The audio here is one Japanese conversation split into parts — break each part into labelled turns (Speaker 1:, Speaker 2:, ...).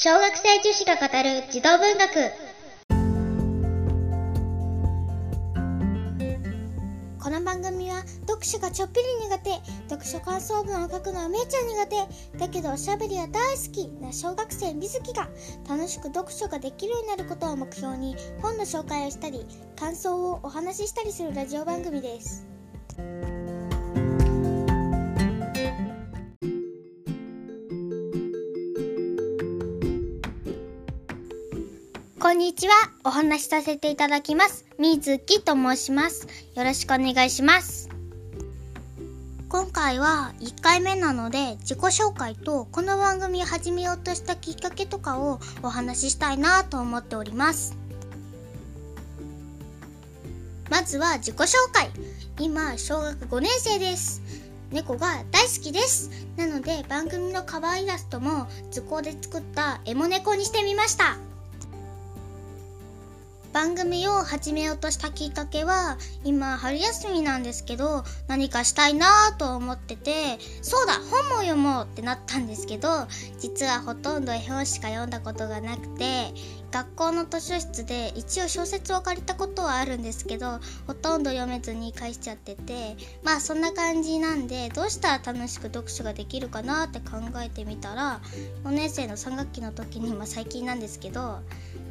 Speaker 1: 小学生女子が語る児童文学。
Speaker 2: この番組は読書がちょっぴり苦手読書感想文を書くのはめいちゃん苦手だけどおしゃべりは大好きな小学生水木が楽しく読書ができるようになることを目標に本の紹介をしたり感想をお話ししたりするラジオ番組です。こんにちは。お話しさせていただきます。みずきと申します。よろしくお願いします。今回は1回目なので自己紹介とこの番組を始めようとしたきっかけとかをお話ししたいなと思っております。まずは自己紹介。今、小学5年生です。猫が大好きです。なので番組のカバーイラストも図工で作ったエモ猫にしてみました。番組を始めようとしたきっかけは今春休みなんですけど何かしたいなぁと思っててそうだ本も読もうってなったんですけど実はほとんど絵本しか読んだことがなくて学校の図書室で一応小説を借りたことはあるんですけどほとんど読めずに返しちゃっててまあそんな感じなんでどうしたら楽しく読書ができるかなって考えてみたら4年生の3学期の時に、まあ、最近なんですけど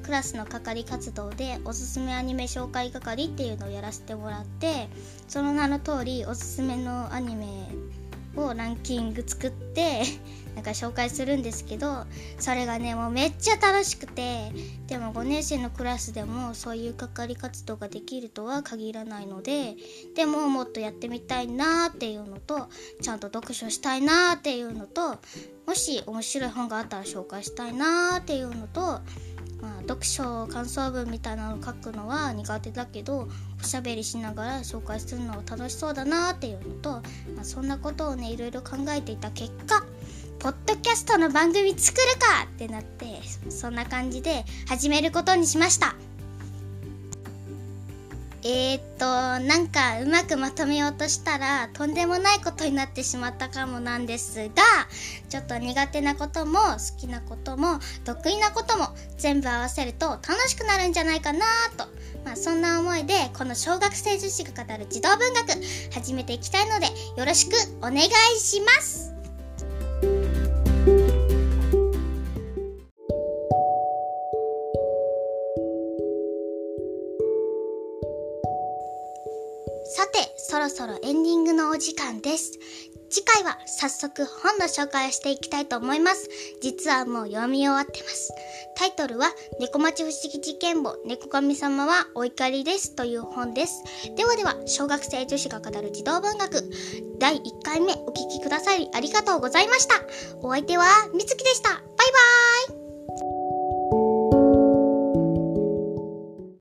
Speaker 2: クラスの係活動でおすすめアニメ紹介係っていうのをやらせてもらってその名の通りおすすめのアニメをランキング作って なんか紹介するんですけどそれがねもうめっちゃ楽しくてでも5年生のクラスでもそういう係活動ができるとは限らないのででももっとやってみたいなっていうのとちゃんと読書したいなっていうのともし面白い本があったら紹介したいなっていうのとまあ、読書感想文みたいなのを書くのは苦手だけどおしゃべりしながら紹介するのは楽しそうだなっていうのと、まあ、そんなことをねいろいろ考えていた結果ポッドキャストの番組作るかってなってそんな感じで始めることにしました。えー、っとなんかうまくまとめようとしたらとんでもないことになってしまったかもなんですがちょっと苦手なことも好きなことも得意なことも全部合わせると楽しくなるんじゃないかなと、まあ、そんな思いでこの小学生女子が語る児童文学始めていきたいのでよろしくお願いします。さて、そろそろエンディングのお時間です。次回は早速本の紹介をしていきたいと思います。実はもう読み終わってます。タイトルは、猫町不思議事件簿、猫神様はお怒りですという本です。ではでは、小学生女子が語る児童文学、第1回目お聞きくださりありがとうございました。お相手は、みつきでした。